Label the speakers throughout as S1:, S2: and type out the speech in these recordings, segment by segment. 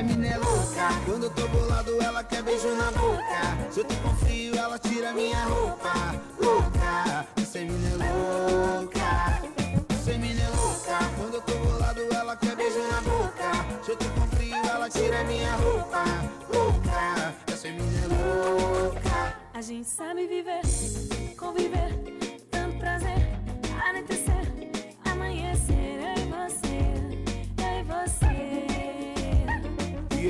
S1: Essa mina é louca. Quando eu tô bolado, ela quer beijo na boca. Se eu tô com frio, ela tira minha roupa. Louca, essa mina é louca. Essa mina é louca. Quando eu tô bolado, ela quer beijo na boca. Se eu tô com frio, ela tira minha roupa. Louca, essa mina é louca.
S2: A gente sabe viver, conviver,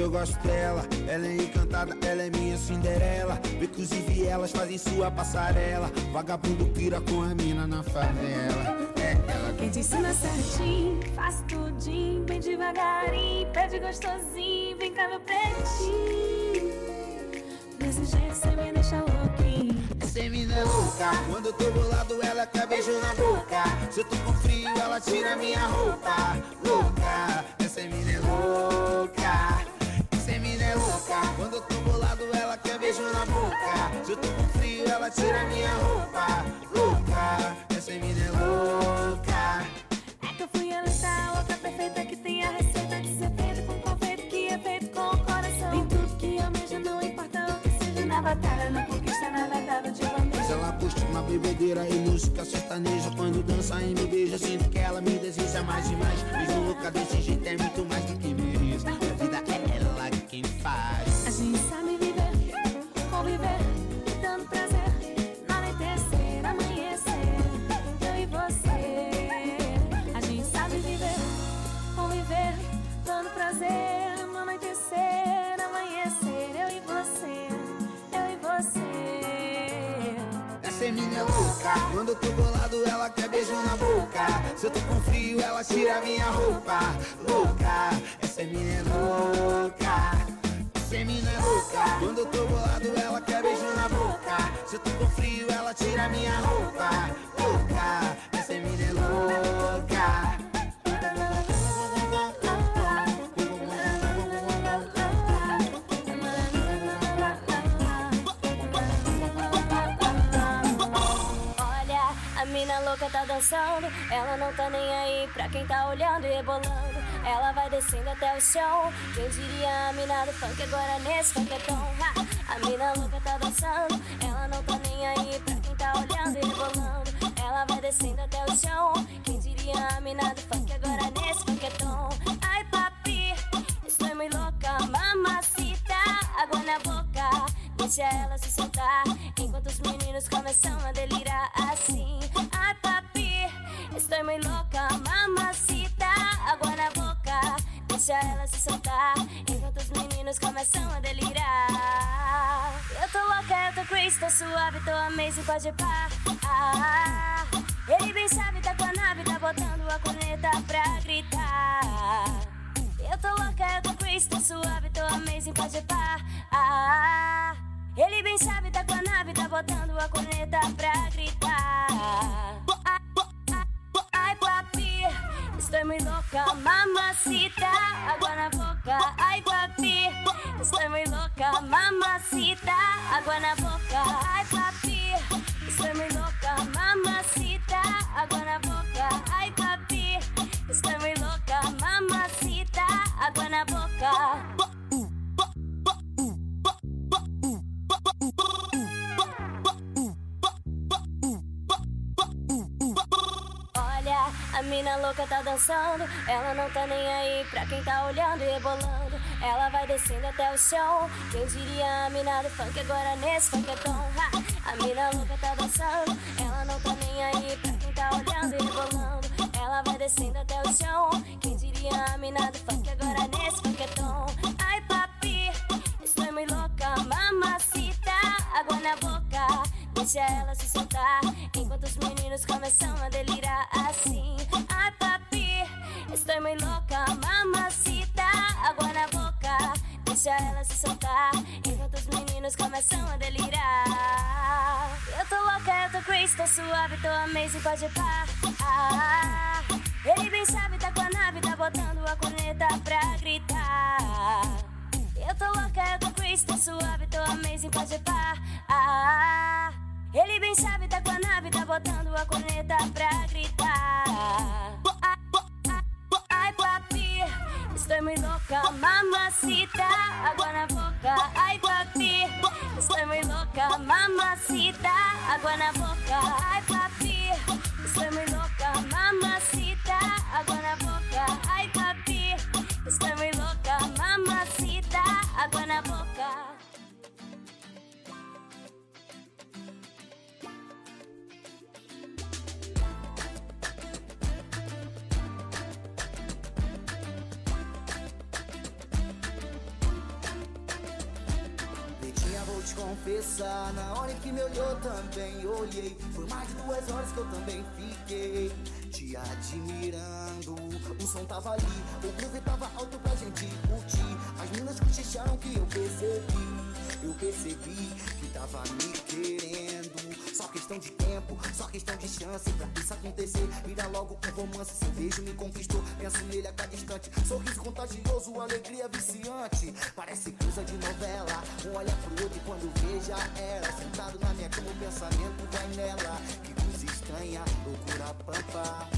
S2: eu
S1: gosto dela, ela é encantada, ela é minha Cinderela. Inclusive elas fazem sua passarela. Vagabundo pira com a mina na favela. É ela
S2: Quem te ensina certinho, faz tudinho, bem devagarinho, pede gostosinho, vem cá meu pretinho. Desse jeito cê me deixa louquinho.
S1: Essa mina é louca. Quando eu tô bolado, ela quer beijo na boca. Se eu tô com frio, ela tira minha roupa. Louca, essa mina é louca. Boca. Se eu tô com frio, ela tira minha roupa. Louca, essa mina é louca.
S2: É que eu fui eleita, outra perfeita que tem a receita de ser feito com confeito que é feito com o coração. Tem tudo que almeja, não importa o que seja na batalha, na conquista, na verdade de
S1: Mas
S2: bandeja.
S1: ela curte uma bebedeira e música sertaneja Quando dança e me beija, sinto que ela me deseja mais e mais Mesmo louca desse jeito é muito mais do Quando eu tô bolado, ela quer beijo na boca. Se eu tô com frio, ela tira minha roupa. Louca, essa é minha louca. Essa é minha louca. Quando eu tô bolado, ela quer beijo na boca. Se eu tô com frio, ela tira minha roupa. Louca, essa é minha louca
S3: dançando. Ela não tá nem aí pra quem tá olhando e rebolando. Ela vai descendo até o chão. Quem diria a mina do funk agora nesse funketão? A mina louca tá dançando. Ela não tá nem aí pra quem tá olhando e rebolando. Ela vai descendo até o chão. Quem diria a mina do funk agora nesse funketão? Ai, papi, estou muito louca, mamacita. Água na boca. Deixa ela se soltar Enquanto os meninos começam a delirar assim estou muito louca Mamacita, água na boca Deixa ela se soltar Enquanto os meninos começam a delirar Eu tô louca, eu tô crazy, tô suave Tô amazing, pode pá ah, Ele bem sabe, tá com a nave Tá botando a corneta pra gritar eu tô louca, eu tô crazy, tô suave, tô amazing, pode pá. Ah, ele bem sabe, tá com a nave, tá botando a corneta pra gritar. Estou muito louca, mamacita, água na boca. Ai, papi, estou muito louca, mamacita, água na boca. Ai, papi, estou muito louca, mina louca tá dançando. Ela não tá nem aí pra quem tá olhando e rebolando. Ela vai descendo até o chão. Quem diria a mina do funk agora nesse funketão? Ha! A mina louca tá dançando. Ela não tá nem aí pra quem tá olhando e rebolando. Ela vai descendo até o chão. Quem diria a mina do funk agora nesse funketão? Ai, papi, estou muito louca, mamacita, água na boca. Deixa ela se soltar enquanto os meninos começam a delirar assim. Ai, papi, estou muito louca, mamacita, água na boca. Deixa ela se soltar enquanto os meninos começam a delirar. Eu tô louca, eu tô crazy, tô suave, tô amazing, pode pá. Ah, ele bem sabe, tá com a nave, tá botando a corneta pra gritar. Eu tô louca, eu tô crazy, tô suave, tô amazing, pode pá. Ah, ele bem sabe, tá com a nave, tá botando a corneta pra gritar. Ai, papi, estou muy loca, mamacita, agua na boca, ay papi. Estoy muy loca, mamacita, agua na boca, ay papi. Estoy muy loca, mamacita, agua na boca,
S4: confessar Na hora que me olhou também olhei Foi mais de duas horas que eu também fiquei Te admirando O som tava ali, o groove tava alto pra gente curtir As minas cochicharam que eu percebi Eu percebi que tava me querendo só questão de tempo, só questão de chance pra isso acontecer. Vira logo um romance, seu beijo me conquistou. Penso nele a cada instante. Sorriso contagioso, alegria viciante. Parece veja ela. Sentado na minha cama, o pensamento vai nela. Que coisa estranha, loucura pampa.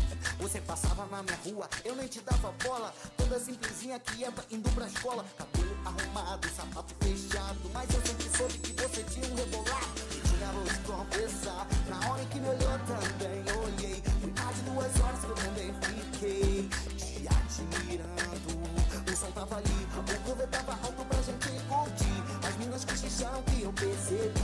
S4: Você passava na minha rua, eu nem te dava bola. Toda simplesinha que entra indo pra escola. Cabelo arrumado, sapato fechado. Mas eu sempre soube que você tinha um rebolado vou te confessar Na hora que me olhou também olhei Foi mais de duas horas que eu também fiquei Te admirando O som tava ali, o cover cochicharam que eu percebi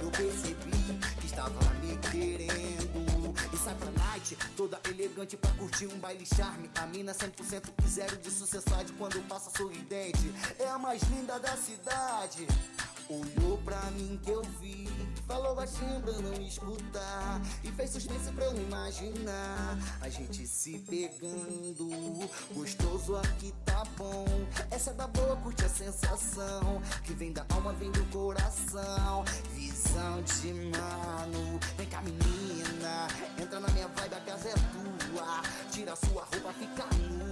S4: Eu percebi que estava me querendo e night, toda elegante pra curtir um baile charme. A mina 100% e zero de sucessade quando passa sorridente. É a mais linda da cidade. Olhou pra mim que eu vi. Falou baixinho pra não escutar. E fez suspense pra eu imaginar. A gente se pegando. Gostoso aqui tá bom. Essa é da boa, curte a sensação. Que vem da alma, vem do coração. Visão de mano. Vem cá menina. Entra na minha vibe, a casa é tua. Tira sua roupa, fica nua. eu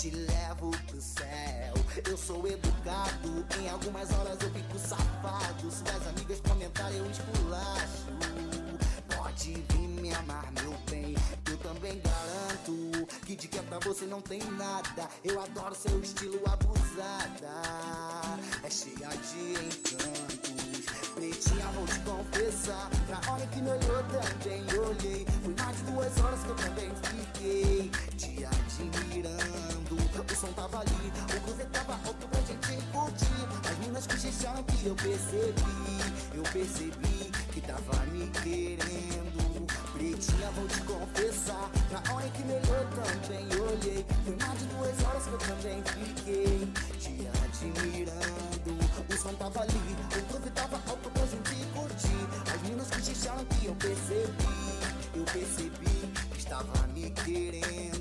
S4: te levo pro céu eu sou educado, em algumas horas eu fico safado. Suas amigas comentarem, eu esculacho. Pode vir me amar, meu bem. Eu também garanto que de quieta você não tem nada. Eu adoro seu estilo abusada. É cheia de encantos. Pretinha, vou te confessar. Na hora que me olhou também olhei. Foi mais de duas horas que eu também fiquei te admirando. O som tava ali, o groove tava alto pra gente curtir. As minas cochicharam que eu percebi, eu percebi que tava me querendo. Pretinha, vou te confessar. Na hora que me olhou também olhei. Foi mais de duas horas que eu também fiquei te admirando. O som tava ali, o groove tava percebi que estava me querendo.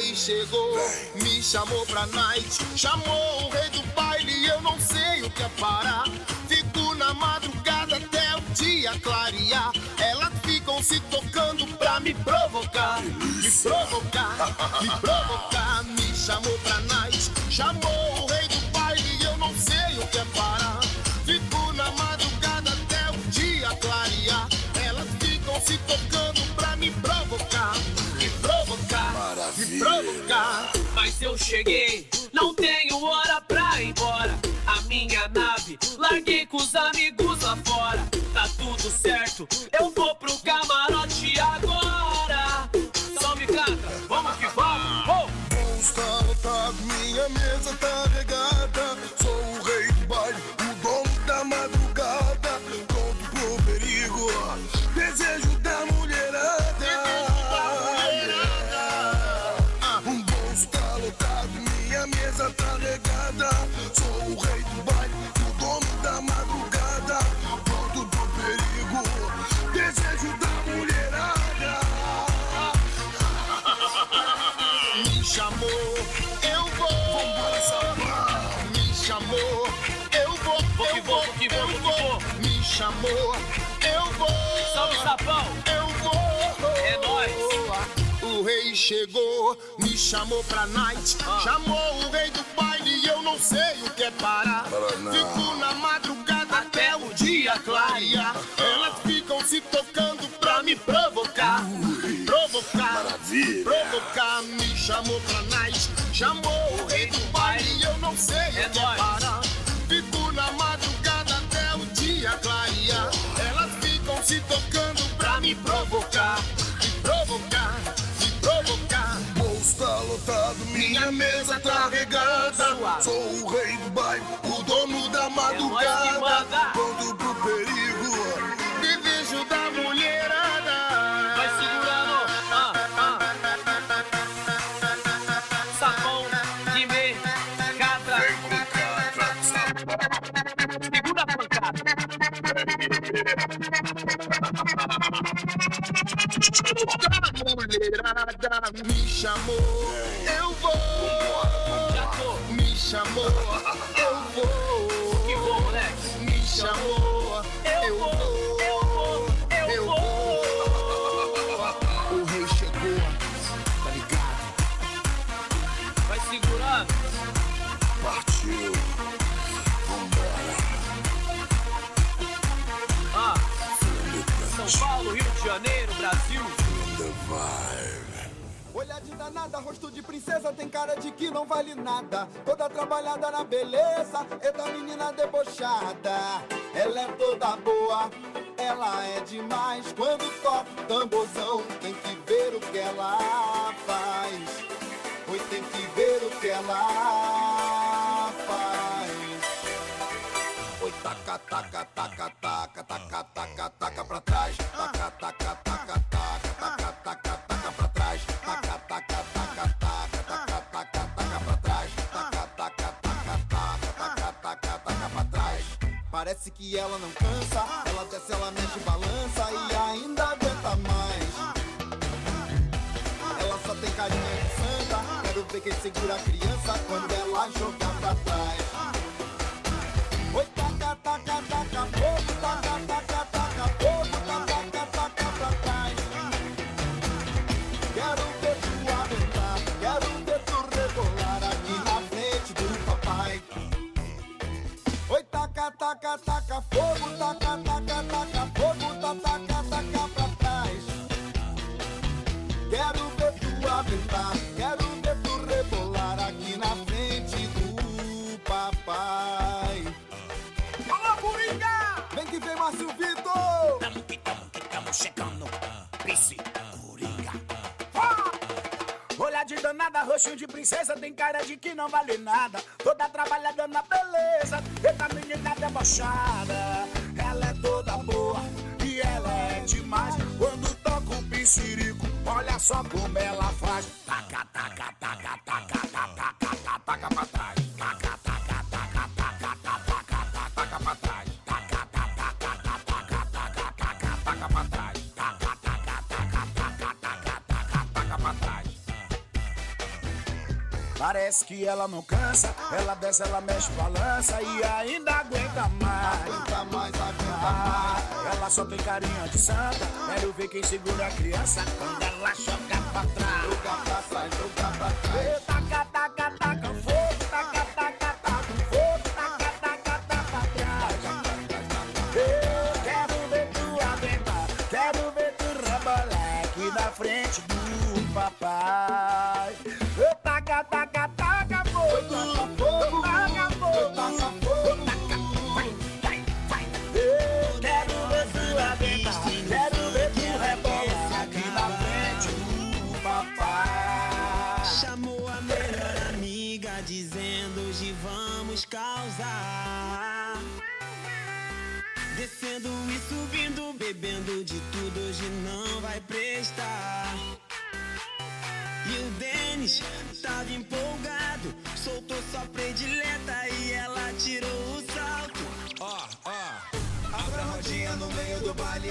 S5: Rei chegou, me chamou pra night. Chamou o rei do baile, eu não sei o que é parar. Fico na madrugada até o dia clarear. Elas ficam se tocando pra me provocar. Me provocar, me provocar. Me chamou pra night, chamou
S6: Mas eu cheguei, não tenho hora pra ir embora. A minha nave, larguei com os amigos lá fora. Tá tudo certo, eu vou pro camarote agora. Só me canta, vamos que vamos. Oh!
S5: Minha mesa tá O rei
S7: chegou, me chamou pra night. Chamou o rei do baile e eu não sei o que é parar. Fico na madrugada até o dia clarear. Elas ficam se tocando pra me provocar. Provocar, provocar. Me chamou pra night. Chamou o rei do baile e eu não sei
S6: É
S7: o que é parar. Fico na madrugada até o dia clarear. Elas ficam se tocando pra me provocar, Mulherada
S6: me
S5: danada, rosto de princesa, tem cara de que não vale nada. Toda trabalhada na beleza, eita menina debochada. Ela é toda boa, ela é demais. Quando toca o tamborzão, tem que ver o que ela faz. Pois tem que ver o que ela faz. Oi, taca, taca, taca, taca, taca, taca, taca pra trás. Taca, Parece que ela não cansa, ela desce, ela mexe, balança e ainda aguenta mais. Ela só tem carinha de santa, quero ver quem segura a criança quando ela jogar pra trás. Roxinho de princesa, tem cara de que não vale nada. Toda trabalhada na beleza, eita menina debochada. Ela é toda boa e ela é demais. Quando toca o piscirico, olha só como ela faz. Taca, taca, taca, taca, taca, taca, taca trás. Taca, Parece que ela não cansa, ela desce, ela mexe, balança e ainda aguenta mais. Aguenta mais, aguenta mais. Ela só tem carinha de santa, quero ver quem segura a criança quando ela joga pra trás. Joga pra trás, joga pra trás.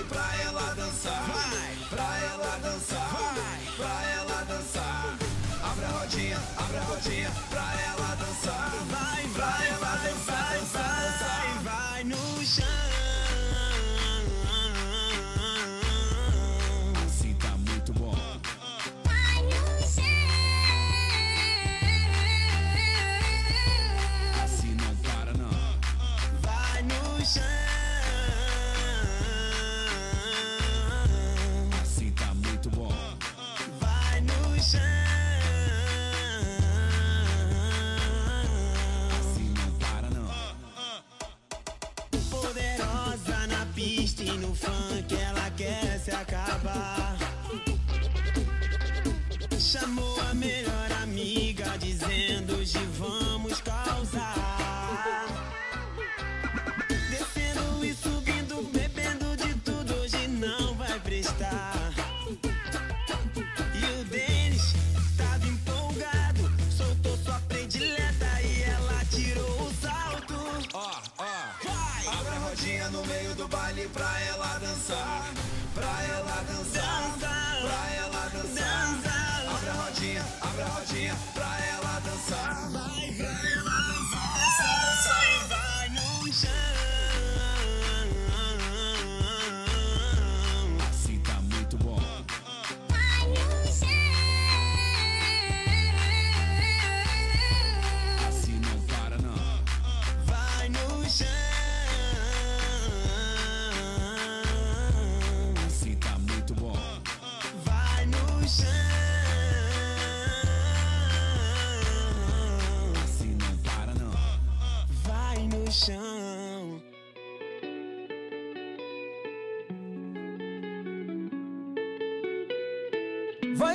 S5: Pra ela dançar,
S8: vai,
S5: pra ela dançar,
S8: vai,
S5: pra ela dançar. Abra a rodinha, abra a rodinha, pra ela dançar,
S8: vai,
S5: pra ela dançar,
S8: vai,
S4: dançar.
S8: Vai no chão.
S9: Assim tá muito bom.
S8: Vai no chão.
S9: Assim não para não.
S8: Vai no chão. fine.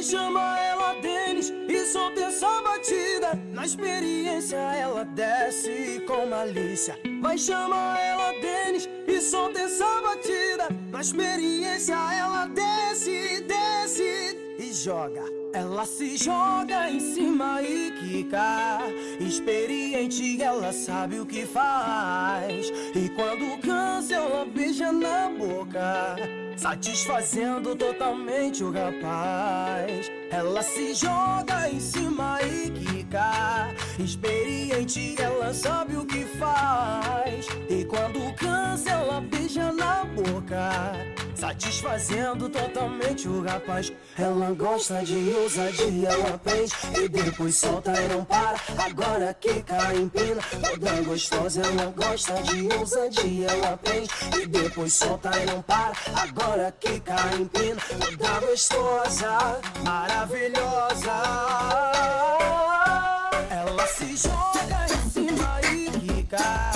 S10: Vai chamar ela, Denis, e solta essa batida. Na experiência ela desce com malícia. Vai chamar ela, Denis, e solta essa batida. Na experiência ela desce, desce e joga. Ela se joga em cima e quica. Experiente, ela sabe o que faz. E quando cansa, ela beija na boca. Satisfazendo totalmente o rapaz. Ela se joga em cima e quica. Experiente, ela sabe o que faz. E quando cansa, ela beija na boca. Satisfazendo totalmente o rapaz. Ela gosta de ousadia, ela prende e depois solta e não para. Agora que cai empina, toda gostosa. Ela gosta de ousadia, ela prende e depois solta e não para. Agora que cai empina, toda gostosa, maravilhosa. Ela se joga em cima e quica.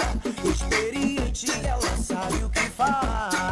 S10: Experiente, ela sabe o que faz.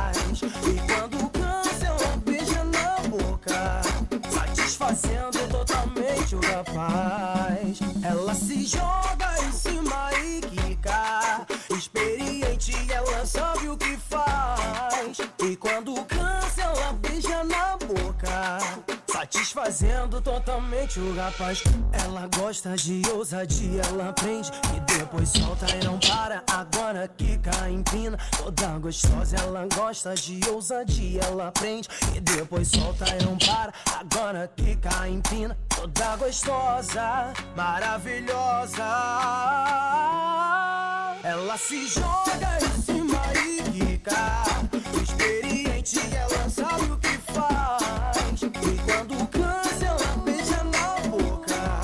S10: Rapaz. Ela se joga em cima e quica. Experiente, ela sabe o que faz. E quando cansa, ela beija na boca. Satisfazendo totalmente o rapaz. Ela gosta de ousadia, ela prende e depois solta e não para. Agora quica, empina, toda gostosa. Ela gosta de ousadia, ela prende e depois solta e não para. Agora quica, empina, toda gostosa, maravilhosa. Ela se joga em cima e quica. Experiente, ela sabe o que faz. E quando cansa, ela beija na boca.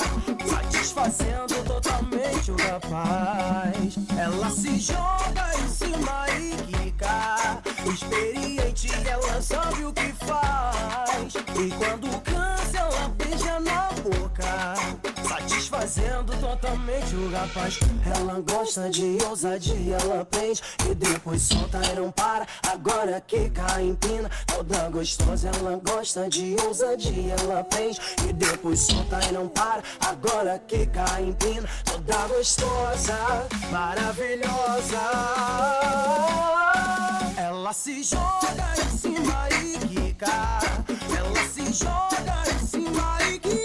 S10: Satisfazendo totalmente o rapaz. Ela se joga em cima e quica. Experiente, ela sabe o que faz. E quando cansa, ela beija na boca. Satisfazendo totalmente o rapaz. Ela gosta de ousadia, ela prende e depois solta e não para. Agora que cai empina, toda gostosa. Ela gosta de ousadia, ela prende e depois solta e não para. Agora que cai empina, toda gostosa, maravilhosa. Ela se joga em cima e quica. Ela se joga em cima e quica.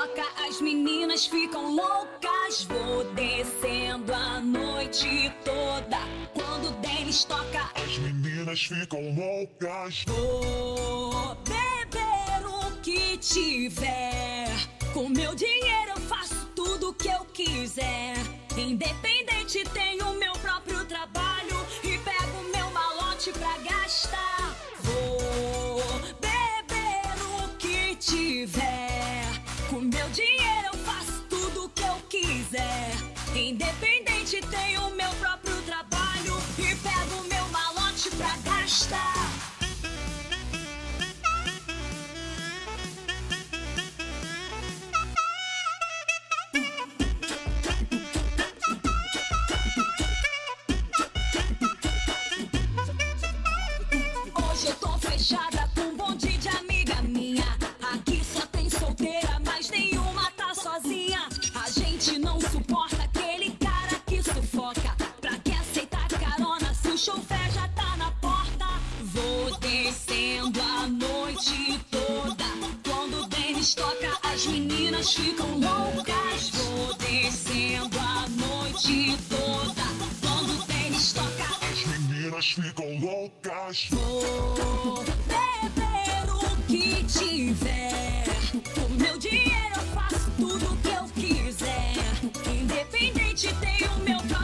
S11: Toca, as meninas ficam loucas. Vou descendo a noite toda. Quando o Denis toca,
S12: As meninas ficam loucas.
S11: Vou beber o que tiver. Com meu dinheiro eu faço tudo o que eu quiser. Independente, tenho meu ficam loucas. Vou descendo a noite toda. Quando o Denis toca,
S12: As meninas ficam loucas.
S11: Vou beber o que tiver. Com meu dinheiro eu faço tudo o que eu quiser. Independente, tenho meu próprio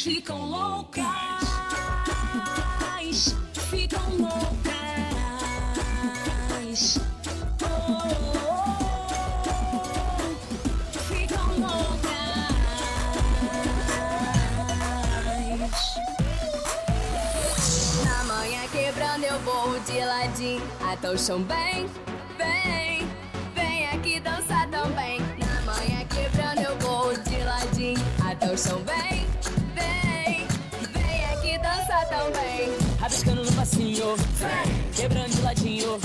S11: ficam loucas. Ficam loucas. Ficam loucas.
S13: Na manhã quebrando eu vou de ladinho Até o chão bem, vem Vem aqui dançar também Na manhã quebrando eu vou de ladinho Até o chão bem,
S14: Rabiscando no passinho, quebrando de ladinho,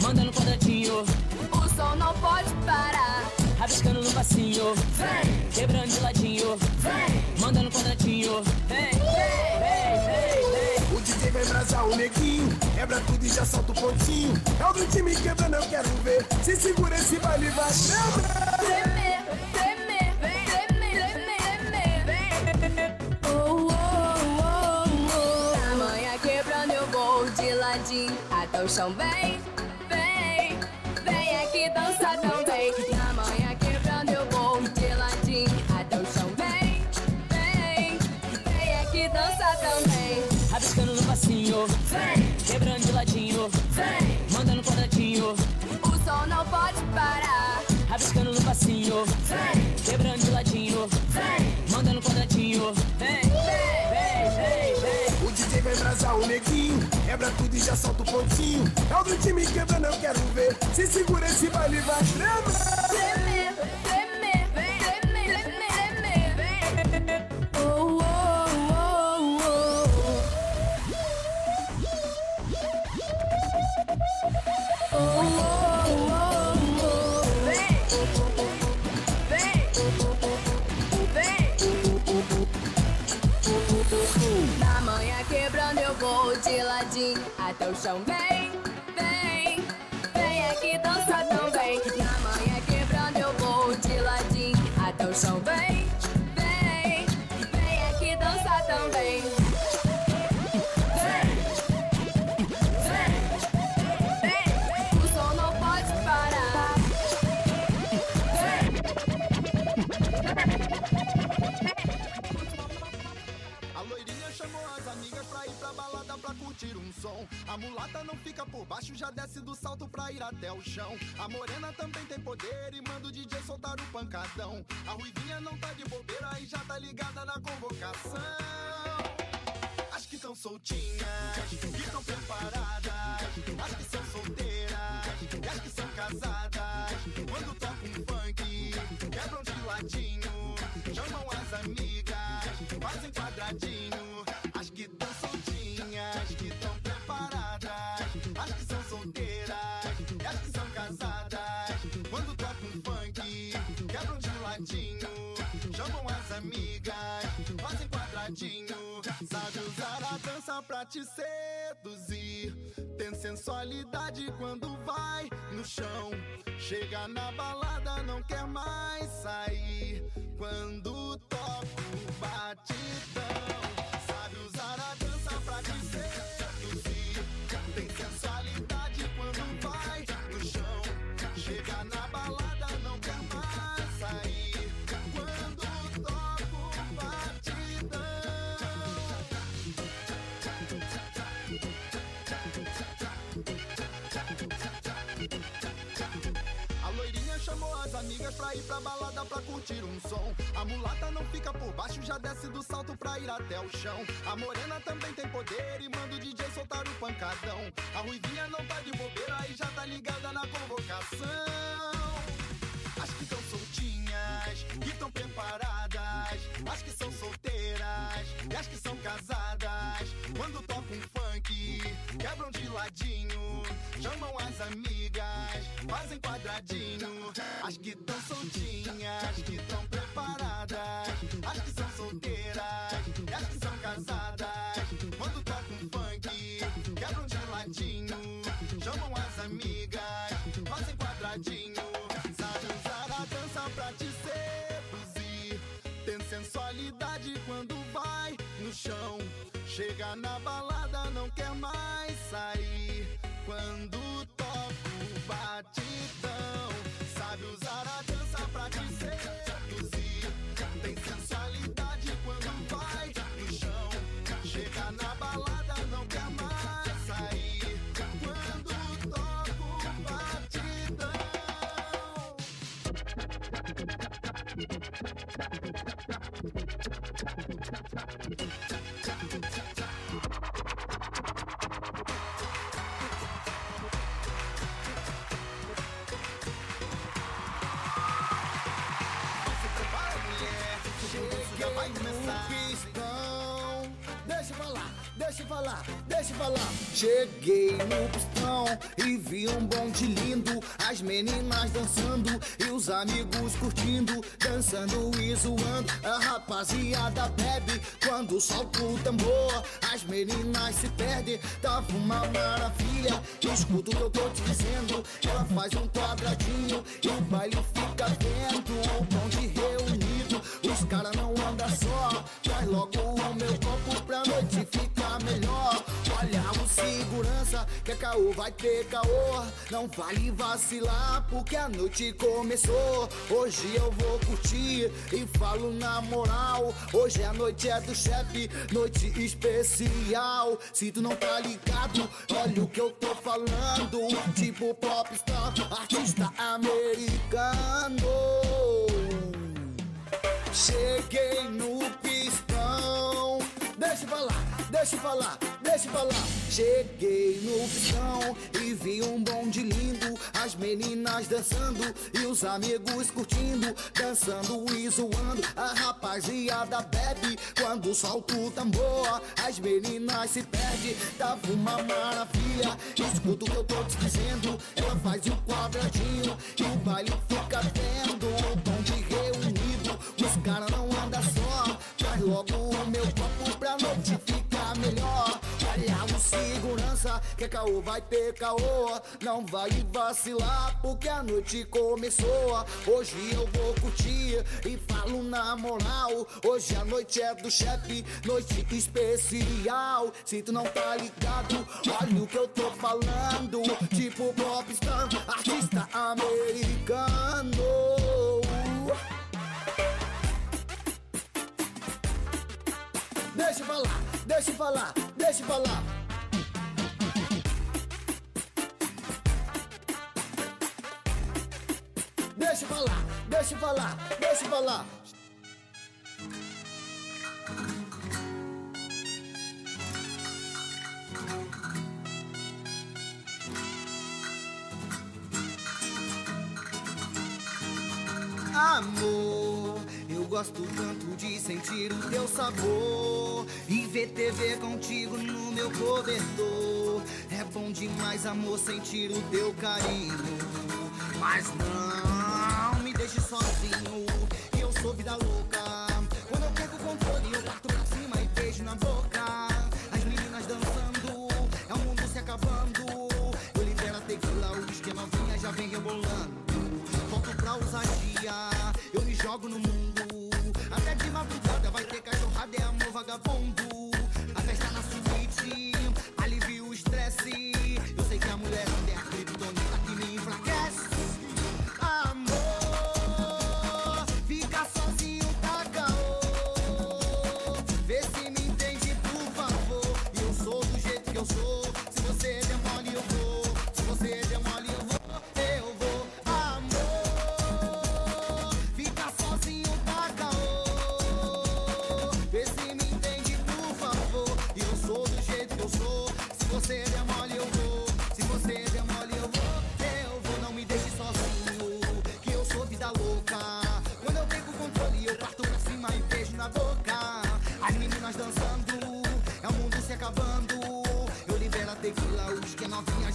S14: mandando quadradinho.
S13: O som não pode parar
S14: Rabiscando no passinho, quebrando de ladinho, mandando quadradinho. Vem, vem, vem, vem.
S15: O DJ vem brasar o neguinho, quebra tudo e já solta o pontinho. É o do time quebrando, eu quero ver. Se segura esse baile, vai lembrar.
S13: Tremer, ladinho Até o chão vem, vem Vem aqui dançar também Na manhã quebrando eu vou de ladinho Até o chão vem, vem Vem aqui dançar também
S14: Rabiscando no passinho, quebrando de ladinho, mandando quadradinho.
S13: O som não pode parar.
S14: Rabiscando no passinho, quebrando de ladinho, mandando
S15: já solta o pontinho. É o do time quebrando, eu quero ver. Se segura esse baile, vai
S13: tremer, de ladinho Até o chão vem, não
S5: fica já desce do salto pra ir até o chão. A morena também tem poder e manda o DJ soltar o pancadão. A ruivinha não tá de bobeira e já tá ligada na convocação. As que tão soltinhas, que tão preparadas. As que são solteiras e as que são casadas. Quando toca um funk, quebram de ladinho. Chamam as amigas, quadradinho. Sabe usar a dança pra te seduzir. Tem sensualidade quando vai no chão. Chega na balada, não quer mais sair. Quando toca o batidão. Curtir um som. A mulata não fica por baixo, já desce do salto pra ir até o chão. A morena também tem poder e manda o DJ soltar o pancadão. A ruivinha não tá de bobeira e já tá ligada na convocação. As que tão soltinhas, que tão preparadas. As que são solteiras e as que são casadas. Quando toca um funk, quebram de ladinho. Chamam as amigas, fazem quadradinho. As que tão soltinhas, que tão preparadas. As que são solteiras Chega na balada,
S4: deixa falar, deixa falar. Cheguei no pistão e vi um bonde lindo. As meninas dançando e os amigos curtindo, dançando e zoando. A rapaziada bebe quando solta o tambor. As meninas se perdem, tava uma maravilha. Escuta o que eu tô te dizendo. Ela faz um quadradinho e o baile fica dentro. O bonde reunido, os caras não vai ter caô. Não vale vacilar, porque a noite começou. Hoje eu vou curtir e falo na moral. Hoje a noite é do chefe, noite especial. Se tu não tá ligado, olha o que eu tô falando. Tipo popstar, artista americano. Cheguei no pistão. Deixa eu falar, deixa eu falar, deixa eu falar. Cheguei no pistão e vi um bonde lindo. As meninas dançando e os amigos curtindo, dançando e zoando. A rapaziada bebe quando solta o tambor. As meninas se perdem, tava uma maravilha. Escuta o que eu tô te dizendo. Ela faz um quadradinho e o baile fica vendo. O bonde reunido, os caras não andam só. Traz logo o meu copo pra noite segurança, que caô vai ter caô. Não vai vacilar, porque a noite começou. Hoje eu vou curtir e falo na moral. Hoje a noite é do chefe, noite especial. Se tu não tá ligado, olha o que eu tô falando. Tipo popstar, artista americano. Deixa eu falar, deixa eu falar, deixa eu falar.
S16: Deixa eu falar, deixa eu falar.
S4: Amor, eu gosto tanto de sentir o teu sabor e ver TV contigo no meu cobertor. É bom demais, amor, sentir o teu carinho. Mas não deixe sozinho, eu sou vida louca. Quando eu perco o controle, eu parto pra cima e beijo na boca. As meninas dançando, é o mundo se acabando. Eu libero a tequila, o uísque novinha já vem rebolando. Volto pra ousadia, eu me jogo no mundo. Até de madrugada vai ter cachorrada, é amor vagabundo.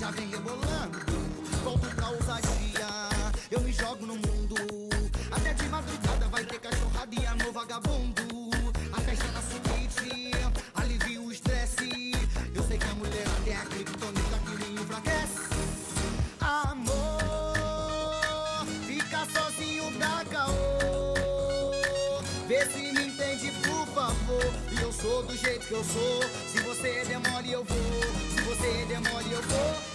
S4: Novinha já vem rebolando. Volto pra ousadia, eu me jogo no mundo. Até de madrugada vai ter cachorrada e amor vagabundo. A festa na suíte, alivia o estresse. Eu sei que a mulher até a criptonita que me enfraquece. Amor, fica sozinho da caô. Vê se me entende, por favor. E eu sou do jeito que eu sou. Se você demole, eu vou. Se você demole, eu vou.